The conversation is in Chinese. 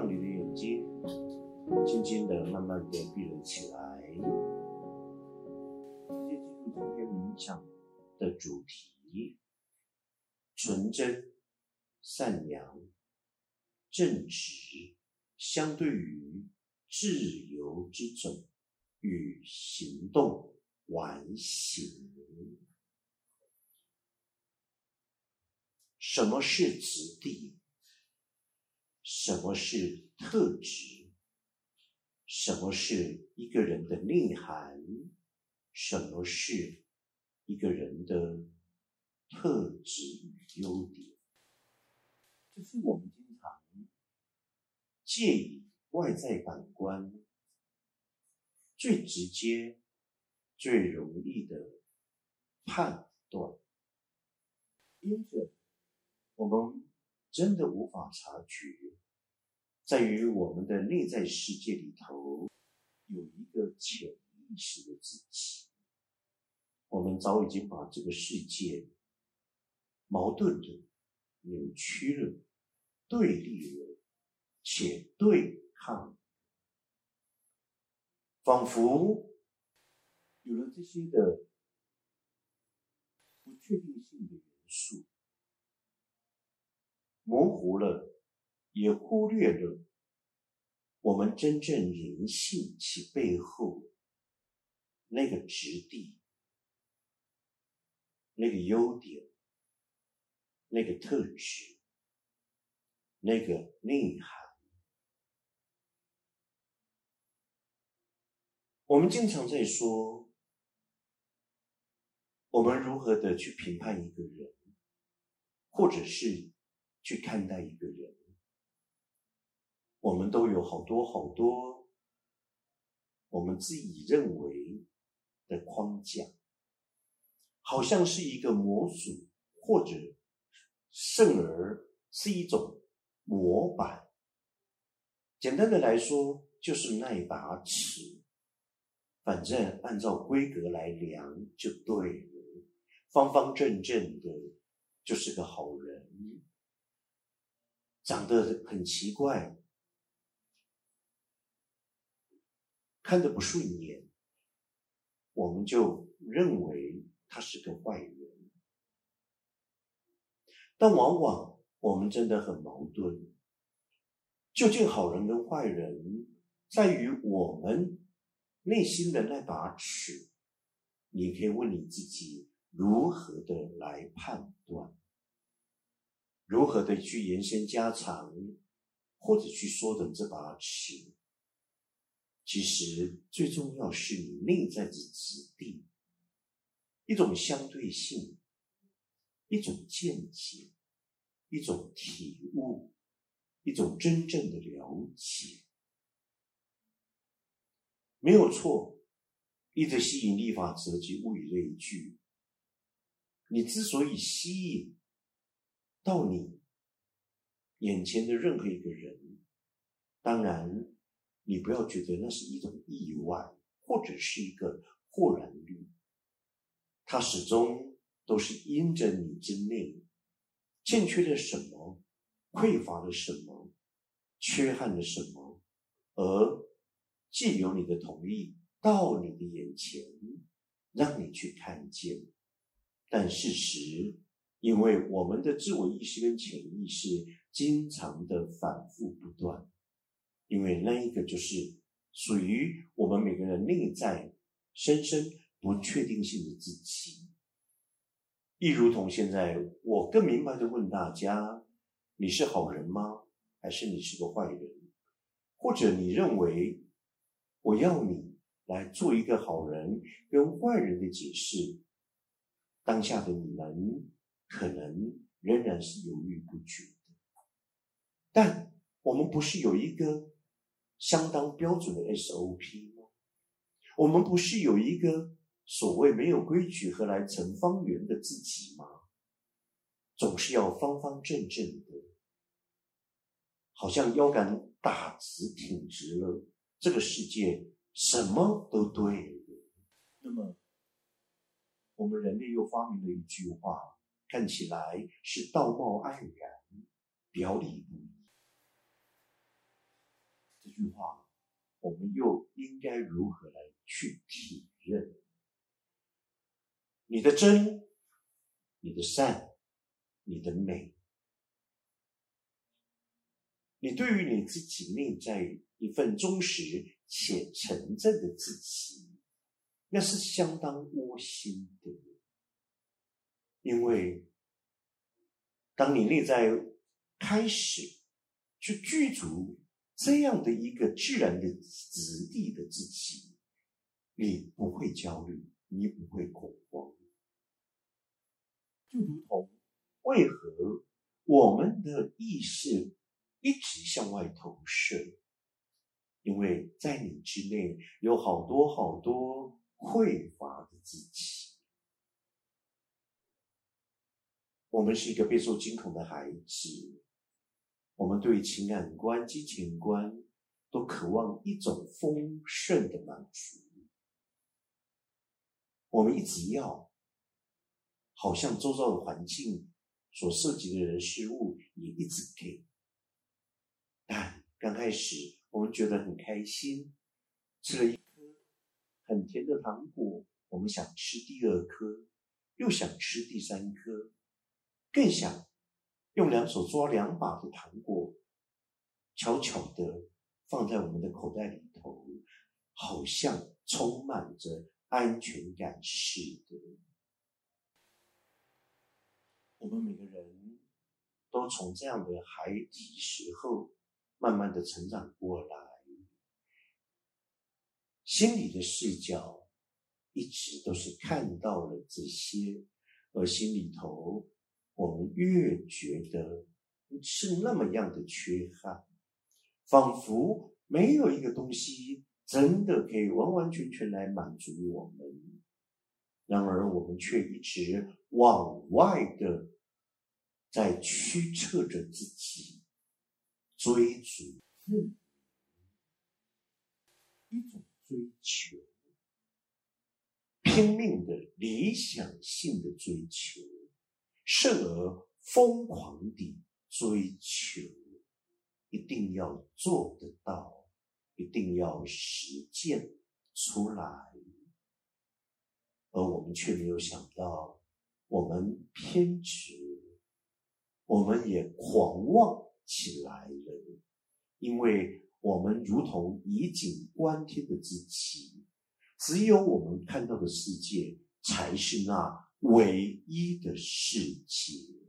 让你的眼睛轻轻的、慢慢的闭了起来。直接进入今天冥想的主题：纯真、善良、正直，相对于自由之种与行动完形。什么是子弟？什么是特质？什么是一个人的内涵？什么是一个人的特质与优点？这是我们经常借以外在感官最直接、最容易的判断，因此。我们真的无法察觉，在于我们的内在世界里头有一个潜意识的自己。我们早已经把这个世界矛盾的、扭曲了、对立了，且对抗，仿佛有了这些的不确定性的元素。模糊了，也忽略了我们真正人性其背后那个质地、那个优点、那个特质、那个内涵。我们经常在说，我们如何的去评判一个人，或者是。去看待一个人，我们都有好多好多我们自己认为的框架，好像是一个模组，或者甚而是一种模板。简单的来说，就是那一把尺，反正按照规格来量就对了，方方正正的，就是个好人。长得很奇怪，看着不顺眼，我们就认为他是个坏人。但往往我们真的很矛盾，究竟好人跟坏人，在于我们内心的那把尺。你可以问你自己，如何的来判断？如何的去延伸加长，或者去缩短这把尺？其实最重要是你内在的质地，一种相对性，一种见解，一种体悟，一种真正的了解，没有错。一直吸引力法则及物以类聚，你之所以吸引。到你眼前的任何一个人，当然，你不要觉得那是一种意外，或者是一个豁然率，它始终都是因着你之内欠缺了什么，匮乏了什么，缺憾了什么，而既有你的同意到你的眼前，让你去看见，但事实。因为我们的自我意识跟潜意识经常的反复不断，因为那一个就是属于我们每个人内在深深不确定性的自己。亦如同现在，我更明白的问大家：你是好人吗？还是你是个坏人？或者你认为我要你来做一个好人跟坏人的解释？当下的你们。可能仍然是犹豫不决的，但我们不是有一个相当标准的 SOP 吗？我们不是有一个所谓没有规矩何来成方圆的自己吗？总是要方方正正的，好像腰杆打直挺直了，这个世界什么都对。那么，我们人类又发明了一句话。看起来是道貌岸然，表里不一。句话，我们又应该如何来去体认你的真、你的善、你的美？你对于你自己内在一份忠实且纯正的自己，那是相当窝心的，因为当你内在开始去具足这样的一个自然的质地的自己，你不会焦虑，你不会恐慌，就如同为何我们的意识。一直向外投射，因为在你之内有好多好多匮乏的自己。我们是一个备受惊恐的孩子，我们对情感观、金钱观都渴望一种丰盛的满足。我们一直要，好像周遭的环境所涉及的人事物也一直给。但刚开始，我们觉得很开心，吃了一颗很甜的糖果，我们想吃第二颗，又想吃第三颗，更想用两手抓两把的糖果，悄悄的放在我们的口袋里头，好像充满着安全感似的。我们每个人都从这样的孩提时候。慢慢的成长过来，心里的视角一直都是看到了这些，而心里头我们越觉得是那么样的缺憾，仿佛没有一个东西真的可以完完全全来满足我们。然而我们却一直往外的在驱策着自己。追逐，一种追求，拼命的理想性的追求，甚而疯狂地追求，一定要做得到，一定要实践出来，而我们却没有想到，我们偏执，我们也狂妄。起来了，因为我们如同以景观天的自己，只有我们看到的世界才是那唯一的事情。